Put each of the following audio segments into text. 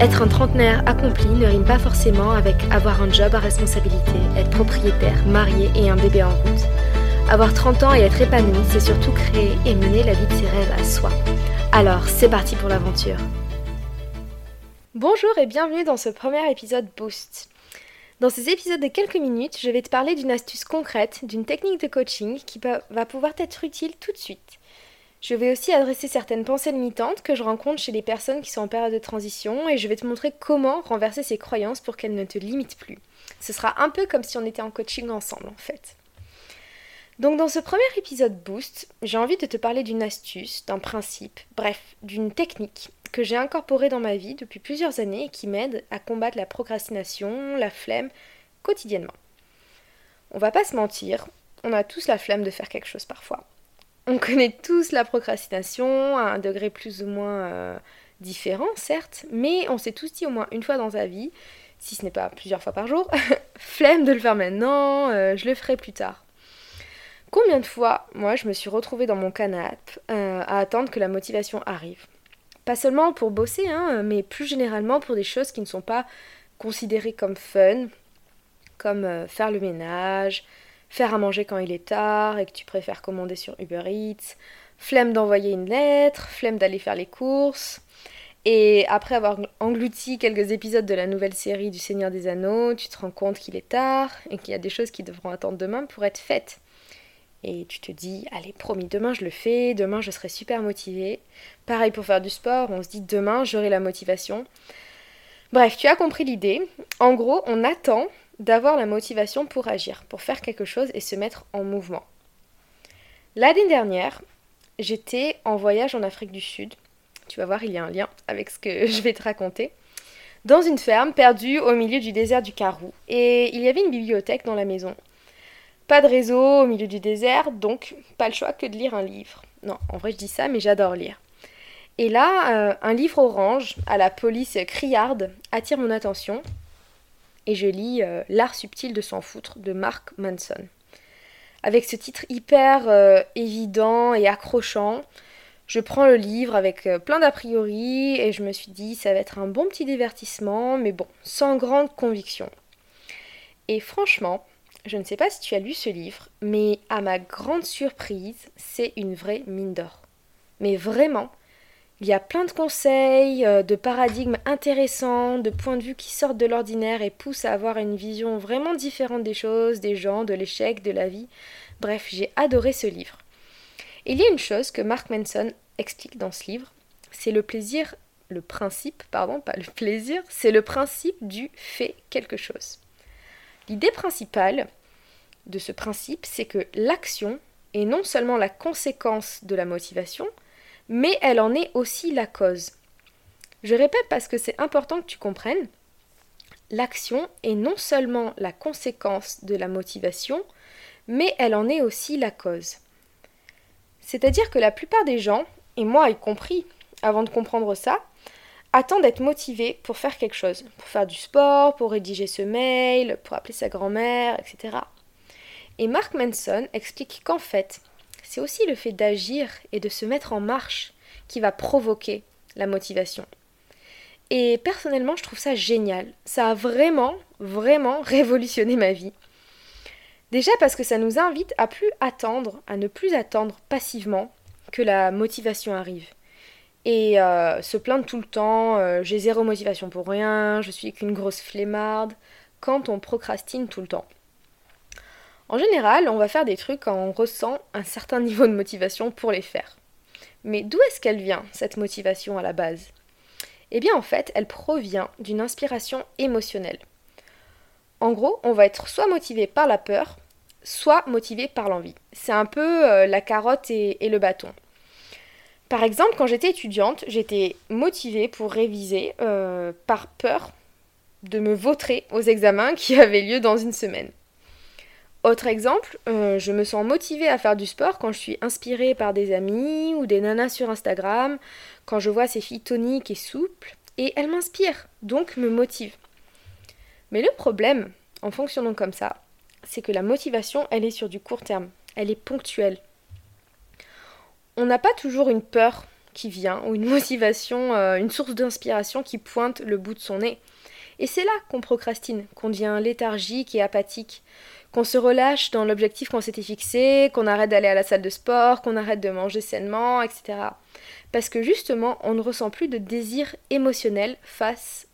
Être un trentenaire accompli ne rime pas forcément avec avoir un job à responsabilité, être propriétaire, marié et un bébé en route. Avoir 30 ans et être épanoui, c'est surtout créer et mener la vie de ses rêves à soi. Alors, c'est parti pour l'aventure. Bonjour et bienvenue dans ce premier épisode Boost. Dans ces épisodes de quelques minutes, je vais te parler d'une astuce concrète, d'une technique de coaching qui va pouvoir t'être utile tout de suite. Je vais aussi adresser certaines pensées limitantes que je rencontre chez les personnes qui sont en période de transition et je vais te montrer comment renverser ces croyances pour qu'elles ne te limitent plus. Ce sera un peu comme si on était en coaching ensemble en fait. Donc dans ce premier épisode Boost, j'ai envie de te parler d'une astuce, d'un principe, bref, d'une technique que j'ai incorporée dans ma vie depuis plusieurs années et qui m'aide à combattre la procrastination, la flemme quotidiennement. On va pas se mentir, on a tous la flemme de faire quelque chose parfois. On connaît tous la procrastination à un degré plus ou moins euh, différent, certes, mais on s'est tous dit au moins une fois dans sa vie, si ce n'est pas plusieurs fois par jour, flemme de le faire maintenant, euh, je le ferai plus tard. Combien de fois, moi, je me suis retrouvée dans mon canapé euh, à attendre que la motivation arrive? Pas seulement pour bosser, hein, mais plus généralement pour des choses qui ne sont pas considérées comme fun, comme faire le ménage, faire à manger quand il est tard et que tu préfères commander sur Uber Eats, flemme d'envoyer une lettre, flemme d'aller faire les courses. Et après avoir englouti quelques épisodes de la nouvelle série du Seigneur des Anneaux, tu te rends compte qu'il est tard et qu'il y a des choses qui devront attendre demain pour être faites. Et tu te dis, allez, promis, demain je le fais, demain je serai super motivée. Pareil pour faire du sport, on se dit, demain j'aurai la motivation. Bref, tu as compris l'idée. En gros, on attend d'avoir la motivation pour agir, pour faire quelque chose et se mettre en mouvement. L'année dernière, j'étais en voyage en Afrique du Sud. Tu vas voir, il y a un lien avec ce que je vais te raconter. Dans une ferme perdue au milieu du désert du Karoo. Et il y avait une bibliothèque dans la maison. Pas de réseau au milieu du désert, donc pas le choix que de lire un livre. Non, en vrai je dis ça, mais j'adore lire. Et là, euh, un livre orange à la police criarde attire mon attention et je lis euh, L'art subtil de s'en foutre de Mark Manson. Avec ce titre hyper euh, évident et accrochant, je prends le livre avec euh, plein d'a priori et je me suis dit ça va être un bon petit divertissement, mais bon, sans grande conviction. Et franchement, je ne sais pas si tu as lu ce livre, mais à ma grande surprise, c'est une vraie mine d'or. Mais vraiment, il y a plein de conseils, euh, de paradigmes intéressants, de points de vue qui sortent de l'ordinaire et poussent à avoir une vision vraiment différente des choses, des gens, de l'échec, de la vie. Bref, j'ai adoré ce livre. il y a une chose que Mark Manson explique dans ce livre, c'est le plaisir, le principe, pardon, pas le plaisir, c'est le principe du fait quelque chose. L'idée principale de ce principe, c'est que l'action est non seulement la conséquence de la motivation, mais elle en est aussi la cause. Je répète parce que c'est important que tu comprennes. L'action est non seulement la conséquence de la motivation, mais elle en est aussi la cause. C'est-à-dire que la plupart des gens, et moi y compris, avant de comprendre ça, attendent d'être motivés pour faire quelque chose, pour faire du sport, pour rédiger ce mail, pour appeler sa grand-mère, etc. Et Mark Manson explique qu'en fait, c'est aussi le fait d'agir et de se mettre en marche qui va provoquer la motivation. Et personnellement, je trouve ça génial. Ça a vraiment, vraiment révolutionné ma vie. Déjà parce que ça nous invite à plus attendre, à ne plus attendre passivement que la motivation arrive. Et euh, se plaindre tout le temps, euh, j'ai zéro motivation pour rien, je suis qu'une grosse flemmarde, quand on procrastine tout le temps. En général, on va faire des trucs quand on ressent un certain niveau de motivation pour les faire. Mais d'où est-ce qu'elle vient, cette motivation à la base? Eh bien en fait, elle provient d'une inspiration émotionnelle. En gros, on va être soit motivé par la peur, soit motivé par l'envie. C'est un peu euh, la carotte et, le bâton. Par exemple, quand j'étais étudiante, j'étais motivée pour réviser euh, par peur de me vautrer aux examens qui avaient lieu dans une semaine. Autre exemple, euh, je me sens motivée à faire du sport quand je suis inspirée par des amis ou des nanas sur Instagram, quand je vois ces filles toniques et souples, et elles m'inspirent, donc me motivent. Mais le problème, en fonctionnant comme ça, c'est que la motivation, elle est sur du court terme, elle est ponctuelle. On n'a pas toujours une peur qui vient ou une motivation, euh, une source d'inspiration qui pointe le bout de son nez. Et c'est là qu'on procrastine, qu'on devient léthargique et apathique, qu'on se relâche dans l'objectif qu'on s'était fixé, qu'on arrête d'aller à la salle de sport, qu'on arrête de manger sainement, etc. Parce que justement, on ne ressent plus de désir émotionnel face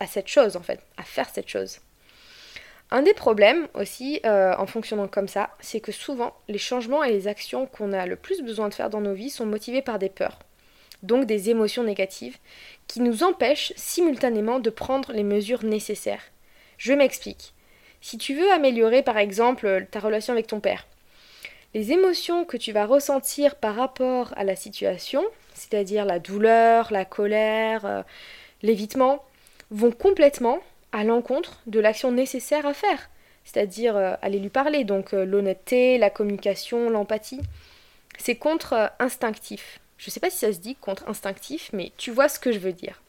à cette chose, en fait, à faire cette chose. Un des problèmes aussi, euh, en fonctionnant comme ça, c'est que souvent, les changements et les actions qu'on a le plus besoin de faire dans nos vies sont motivés par des peurs, donc des émotions négatives, qui nous empêchent simultanément de prendre les mesures nécessaires. Je m'explique. Si tu veux améliorer par exemple ta relation avec ton père, les émotions que tu vas ressentir par rapport à la situation, c'est-à-dire la douleur, la colère, euh, l'évitement, vont complètement à l'encontre de l'action nécessaire à faire, c'est-à-dire euh, aller lui parler, donc euh, l'honnêteté, la communication, l'empathie. C'est contre-instinctif. Je sais pas si ça se dit contre-instinctif, mais tu vois ce que je veux dire.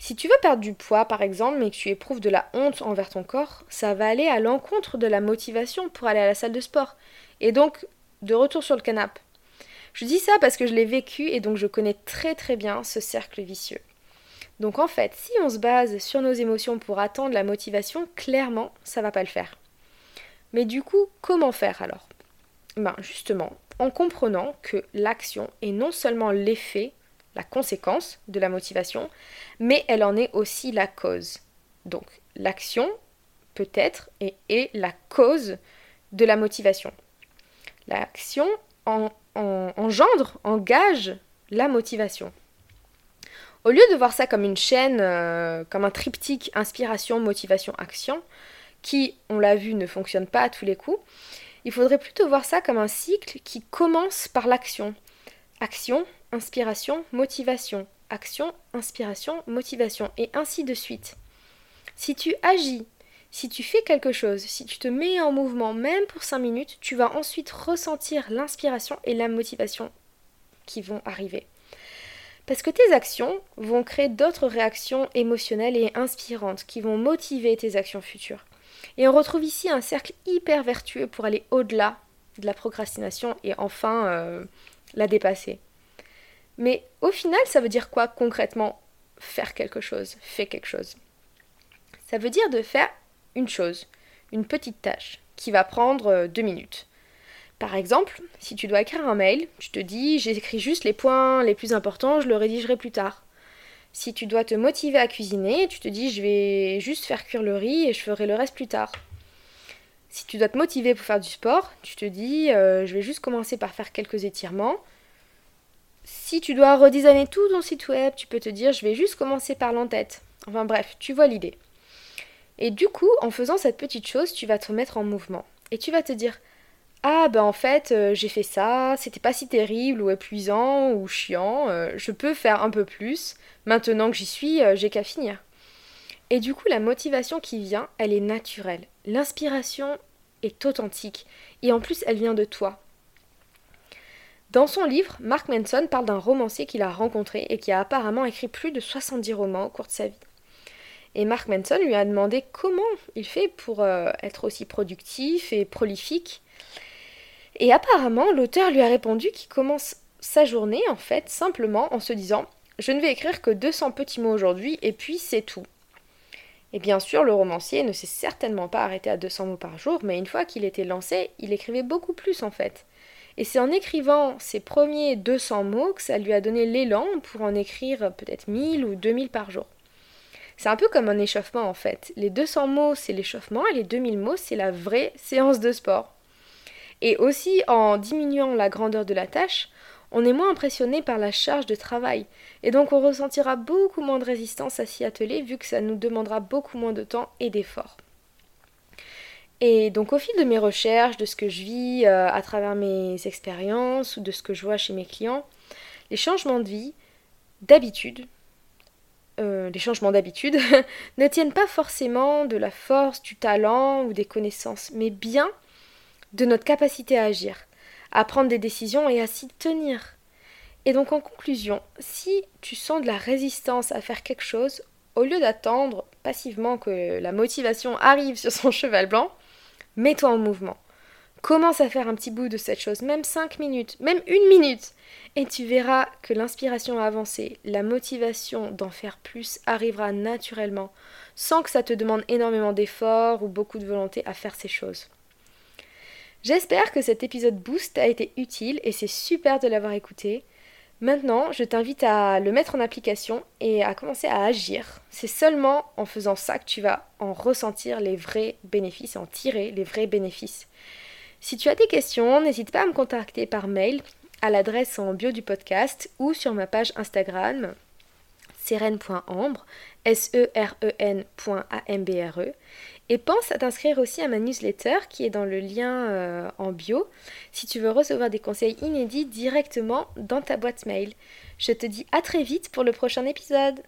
Si tu veux perdre du poids, par exemple, mais que tu éprouves de la honte envers ton corps, ça va aller à l'encontre de la motivation pour aller à la salle de sport. Et donc, de retour sur le canapé. Je dis ça parce que je l'ai vécu et donc je connais très très bien ce cercle vicieux. Donc en fait, si on se base sur nos émotions pour attendre la motivation, clairement, ça va pas le faire. Mais du coup, comment faire alors? Ben justement, en comprenant que l'action est non seulement l'effet, la conséquence de la motivation, mais elle en est aussi la cause. Donc l'action peut être et est la cause de la motivation. L'action engendre, engage la motivation. Au lieu de voir ça comme une chaîne, euh, comme un triptyque inspiration, motivation, action, qui, on l'a vu, ne fonctionne pas à tous les coups, il faudrait plutôt voir ça comme un cycle qui commence par l'action. Action, inspiration, motivation, action, inspiration, motivation, et ainsi de suite. Si tu agis, si tu fais quelque chose, si tu te mets en mouvement, même pour 5 minutes, tu vas ensuite ressentir l'inspiration et la motivation qui vont arriver. Parce que tes actions vont créer d'autres réactions émotionnelles et inspirantes qui vont motiver tes actions futures. Et on retrouve ici un cercle hyper vertueux pour aller au-delà de la procrastination et enfin euh, la dépasser. Mais au final, ça veut dire quoi concrètement faire quelque chose, faire quelque chose? Ça veut dire de faire une chose, une petite tâche, qui va prendre euh, deux minutes. Par exemple, si tu dois écrire un mail, tu te dis j'écris juste les points les plus importants, je le rédigerai plus tard. Si tu dois te motiver à cuisiner, tu te dis je vais juste faire cuire le riz et je ferai le reste plus tard. Si tu dois te motiver pour faire du sport, tu te dis euh, je vais juste commencer par faire quelques étirements. Si tu dois redesigner tout ton site web, tu peux te dire je vais juste commencer par l'entête. Enfin bref, tu vois l'idée. Et du coup, en faisant cette petite chose, tu vas te mettre en mouvement. Et tu vas te dire ah ben en fait euh, j'ai fait ça, c'était pas si terrible ou épuisant ou chiant, euh, je peux faire un peu plus, maintenant que j'y suis, euh, j'ai qu'à finir. Et du coup la motivation qui vient, elle est naturelle. L'inspiration est authentique et en plus elle vient de toi. Dans son livre, Mark Manson parle d'un romancier qu'il a rencontré et qui a apparemment écrit plus de 70 romans au cours de sa vie. Et Mark Manson lui a demandé comment il fait pour être aussi productif et prolifique et apparemment, l'auteur lui a répondu qu'il commence sa journée, en fait, simplement en se disant Je ne vais écrire que 200 petits mots aujourd'hui, et puis c'est tout. Et bien sûr, le romancier ne s'est certainement pas arrêté à 200 mots par jour, mais une fois qu'il était lancé, il écrivait beaucoup plus en fait. Et c'est en écrivant ses premiers 200 mots que ça lui a donné l'élan pour en écrire peut-être 1000 ou 2000 par jour. C'est un peu comme un échauffement en fait. Les 200 mots, c'est l'échauffement et les 2000 mots, c'est la vraie séance de sport. Et aussi, en diminuant la grandeur de la tâche, on est moins impressionné par la charge de travail, et donc on ressentira beaucoup moins de résistance à s'y atteler vu que ça nous demandera beaucoup moins de temps et d'efforts. Et donc au fil de mes recherches, de ce que je vis euh, à travers mes expériences ou de ce que je vois chez mes clients, les changements de vie, d'habitude, euh, les changements d'habitude, ne tiennent pas forcément de la force, du talent ou des connaissances, mais bien de notre capacité à agir, à prendre des décisions et à s'y tenir. Et donc en conclusion, si tu sens de la résistance à faire quelque chose, au lieu d'attendre passivement que la motivation arrive sur son cheval blanc, mets-toi en mouvement. Commence à faire un petit bout de cette chose, même 5 minutes, même une minute, et tu verras que l'inspiration a avancé, la motivation d'en faire plus arrivera naturellement, sans que ça te demande énormément d'efforts ou beaucoup de volonté à faire ces choses. J'espère que cet épisode Boost a été utile et c'est super de l'avoir écouté. Maintenant, je t'invite à le mettre en application et à commencer à agir. C'est seulement en faisant ça que tu vas en ressentir les vrais bénéfices, en tirer les vrais bénéfices. Si tu as des questions, n'hésite pas à me contacter par mail à l'adresse en bio du podcast ou sur ma page Instagram seren.ambre, S-E-R-E-N.A-M-B-R-E. E. Et pense à t'inscrire aussi à ma newsletter qui est dans le lien euh, en bio si tu veux recevoir des conseils inédits directement dans ta boîte mail. Je te dis à très vite pour le prochain épisode.